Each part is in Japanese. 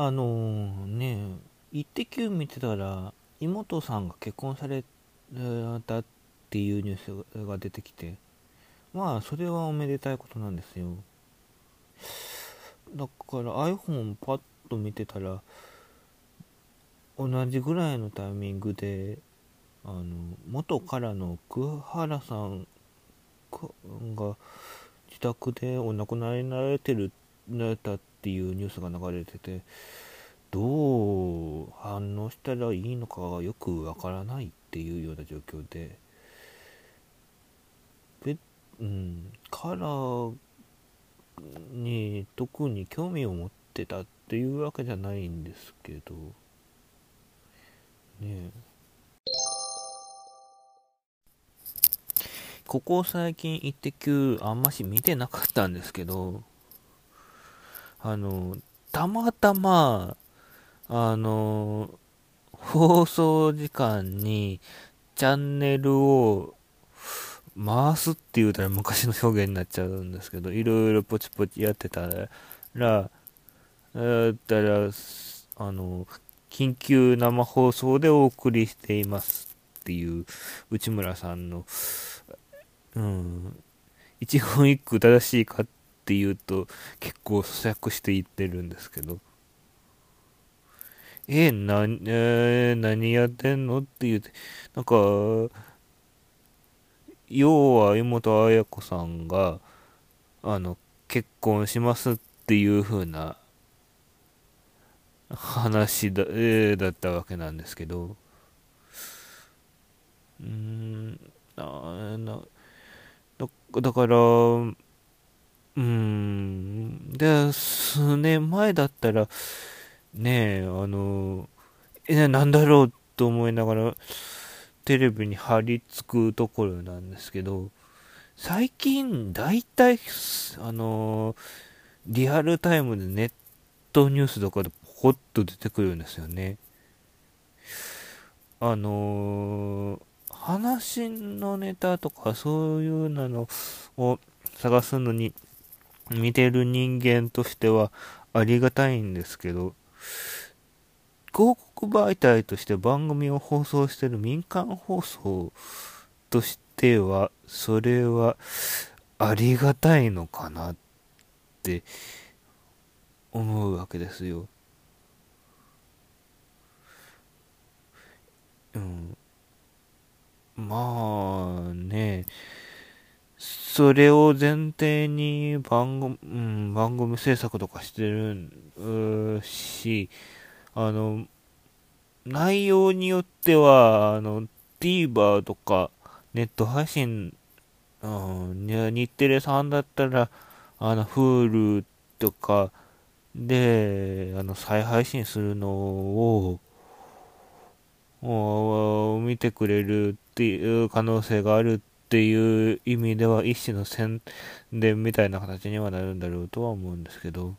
あのー、ね、イッテ Q 見てたら、妹さんが結婚されたっていうニュースが出てきて、まあ、それはおめでたいことなんですよ。だから iPhone パッと見てたら、同じぐらいのタイミングで、あの、元からの桑原さんが自宅でお亡くなりになられてる、なれたっていうニュースが流れてて、どう反応したらいいのかがよくわからないっていうような状況で、べうん、カラーに特に興味を持ってたっていうわけじゃないんですけど、ねここ最近イッテ Q あんまし見てなかったんですけど、あの、たまたま、あの、放送時間にチャンネルを回すって言うたら昔の表現になっちゃうんですけど、いろいろポチポチやってたら、だったら、あの、緊急生放送でお送りしていますっていう内村さんの、うん、一言一句正しいかってっていうと結構咀嚼していってるんですけど、えな、えー、何やってんの？って言うて、なんか、要は妹綾子さんが、あの、結婚しますっていう風な話だ,、えー、だったわけなんですけど、うーん、な、な、だだから、うーん、で、数年前だったら、ねえ、あの、え、なんだろうと思いながら、テレビに貼り付くところなんですけど、最近、大体、あの、リアルタイムでネットニュースとかでポコッと出てくるんですよね。あの話のネタとかそういうのを探すのに見てる人間としてはありがたいんですけど、広告媒体として番組を放送してる民間放送としては、それはありがたいのかなって思うわけですよ。うん。まあ、それを前提に番組、うん、番組制作とかしてるし、あの、内容によっては、あの、TVer とか、ネット配信、うん、日テレさんだったら、あの、Hulu とかで、あの、再配信するのを、見てくれるっていう可能性があるっていう意味では一種の宣伝みたいな形にはなるんだろうとは思うんですけど。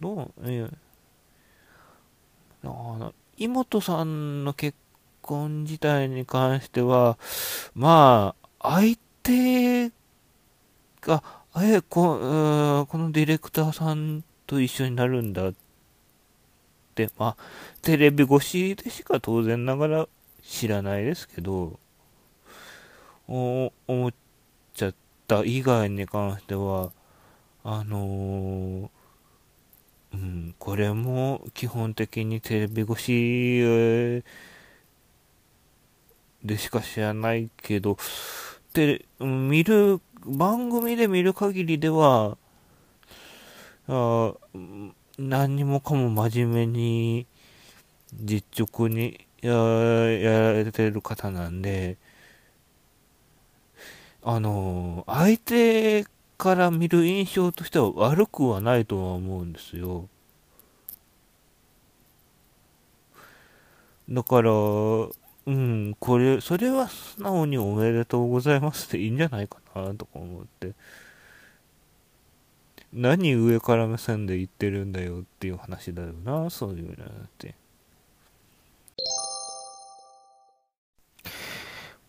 どういや妹さんの結婚自体に関してはまあ相手がえここのディレクターさんと一緒になるんだって、まあ、テレビ越しでしか当然ながら知らないですけど、思っちゃった以外に関しては、あのー、うん、これも基本的にテレビ越しでしか知らないけど、で、見る、番組で見る限りでは、あ何にもかも真面目に実直にややられてる方なんで、あの、相手から見る印象としては悪くはないとは思うんですよ。だから、うん、これ、それは素直におめでとうございますっていいんじゃないかなとか思って。何上から目線で言ってるんだよっていう話だよな、そういうのって。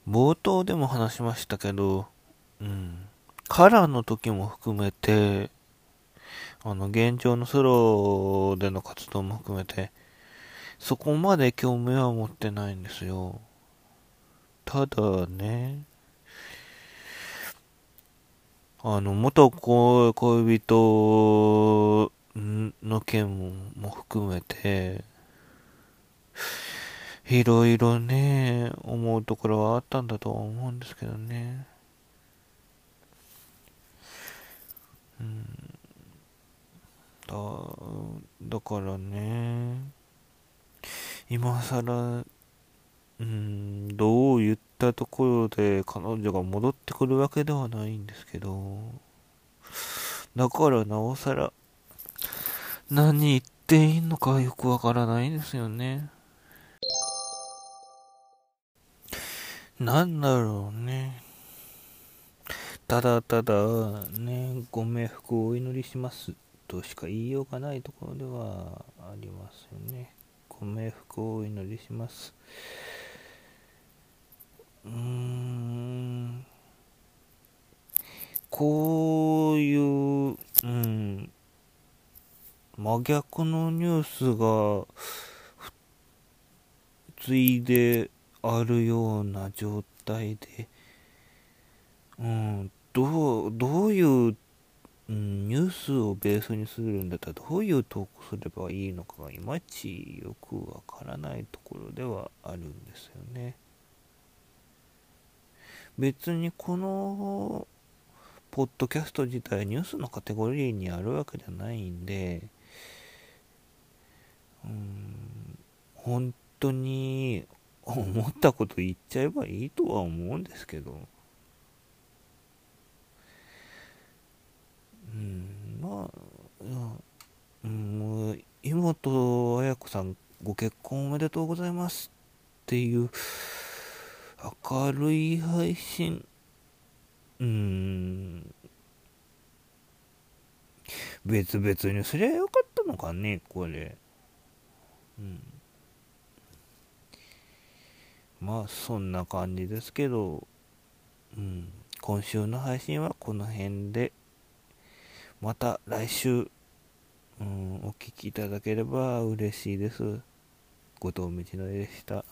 冒頭でも話しましたけど、うん。カラーの時も含めて、あの、現状のソロでの活動も含めて、そこまで興味は持ってないんですよ。ただね、あの、元恋人の件も含めて、いろいろね、思うところはあったんだとは思うんですけどね。うん。だ、だからね、今更、うん、どう言ったところで彼女が戻ってくるわけではないんですけど、だからなおさら、何言っていいのかよくわからないんですよね。なんだろうね。ただただ、ね、ご冥福をお祈りしますとしか言いようがないところではありますよね。ご冥福をお祈りします。うーん。こういう、うん、真逆のニュースが、ついであるような状態で、うん、どう、どういう、うん、ニュースをベースにするんだったらどういう投稿すればいいのかがいまいちよくわからないところではあるんですよね。別にこのポッドキャスト自体ニュースのカテゴリーにあるわけじゃないんで、うん、本当に思ったこと言っちゃえばいいとは思うんですけど、うん、まあ、うん、妹綾子さんご結婚おめでとうございますっていう明るい配信、うん、別々にすりゃよかったのかね、これ。うん。まあそんな感じですけど、うん、今週の配信はこの辺で、また来週、うん、お聴きいただければ嬉しいです。後藤道のでした。